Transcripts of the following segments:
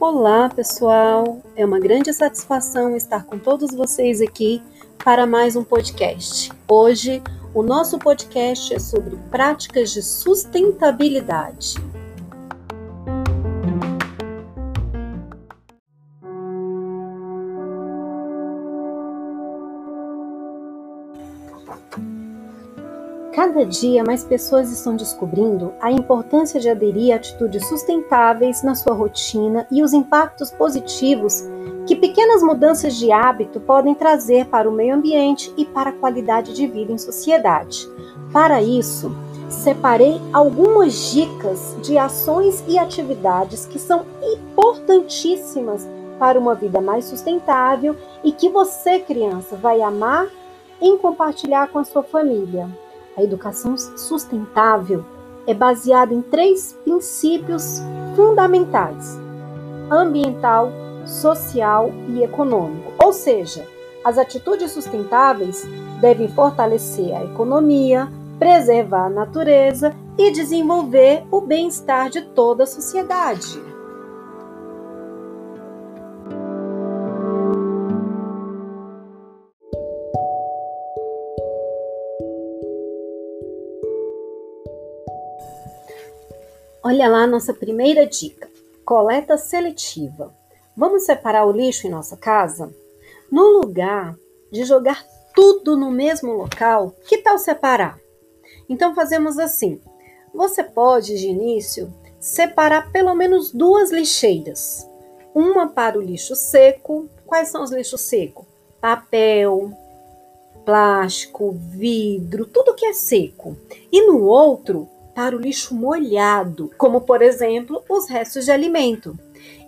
Olá, pessoal! É uma grande satisfação estar com todos vocês aqui para mais um podcast. Hoje, o nosso podcast é sobre práticas de sustentabilidade. Cada dia mais pessoas estão descobrindo a importância de aderir a atitudes sustentáveis na sua rotina e os impactos positivos que pequenas mudanças de hábito podem trazer para o meio ambiente e para a qualidade de vida em sociedade. Para isso, separei algumas dicas de ações e atividades que são importantíssimas para uma vida mais sustentável e que você, criança, vai amar em compartilhar com a sua família. A educação sustentável é baseada em três princípios fundamentais: ambiental, social e econômico. Ou seja, as atitudes sustentáveis devem fortalecer a economia, preservar a natureza e desenvolver o bem-estar de toda a sociedade. Olha lá a nossa primeira dica: coleta seletiva. Vamos separar o lixo em nossa casa? No lugar de jogar tudo no mesmo local, que tal separar? Então fazemos assim: você pode, de início, separar pelo menos duas lixeiras. Uma para o lixo seco. Quais são os lixos secos? Papel, plástico, vidro, tudo que é seco. E no outro, para o lixo molhado, como por exemplo os restos de alimento.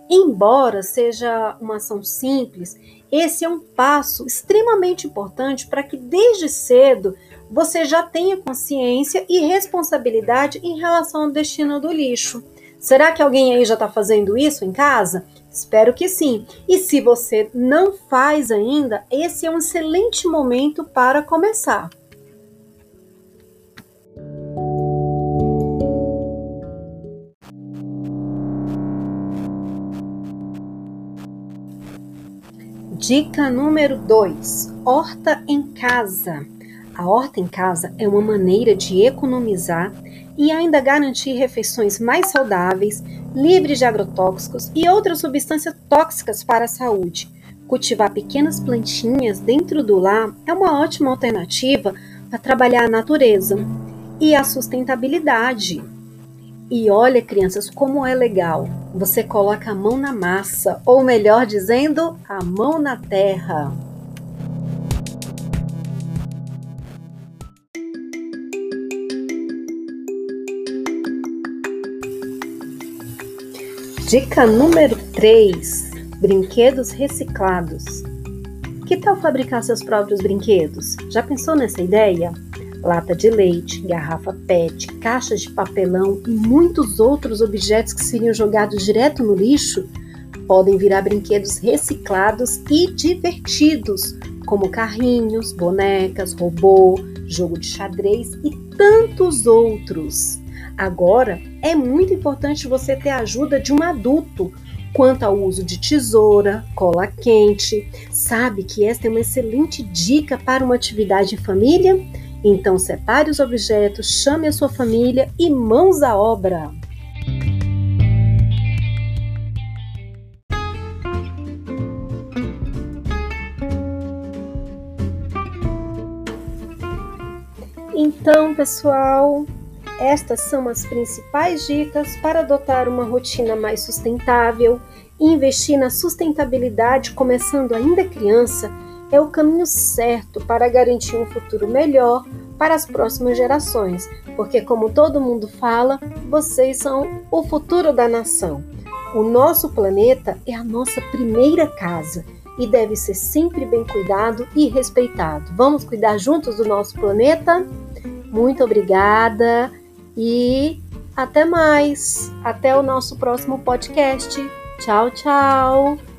Embora seja uma ação simples, esse é um passo extremamente importante para que desde cedo você já tenha consciência e responsabilidade em relação ao destino do lixo. Será que alguém aí já está fazendo isso em casa? Espero que sim. E se você não faz ainda, esse é um excelente momento para começar. Dica número 2: horta em casa. A horta em casa é uma maneira de economizar e ainda garantir refeições mais saudáveis, livres de agrotóxicos e outras substâncias tóxicas para a saúde. Cultivar pequenas plantinhas dentro do lar é uma ótima alternativa para trabalhar a natureza e a sustentabilidade. E olha, crianças, como é legal. Você coloca a mão na massa, ou melhor dizendo, a mão na terra. Dica número 3: Brinquedos reciclados. Que tal fabricar seus próprios brinquedos? Já pensou nessa ideia? Lata de leite, garrafa PET, caixas de papelão e muitos outros objetos que seriam jogados direto no lixo podem virar brinquedos reciclados e divertidos, como carrinhos, bonecas, robô, jogo de xadrez e tantos outros. Agora, é muito importante você ter a ajuda de um adulto quanto ao uso de tesoura, cola quente. Sabe que esta é uma excelente dica para uma atividade em família? Então separe os objetos, chame a sua família e mãos à obra. Então, pessoal, estas são as principais dicas para adotar uma rotina mais sustentável investir na sustentabilidade começando ainda criança é o caminho certo para garantir um futuro melhor para as próximas gerações, porque, como todo mundo fala, vocês são o futuro da nação. O nosso planeta é a nossa primeira casa e deve ser sempre bem cuidado e respeitado. Vamos cuidar juntos do nosso planeta? Muito obrigada e até mais! Até o nosso próximo podcast. Tchau, tchau!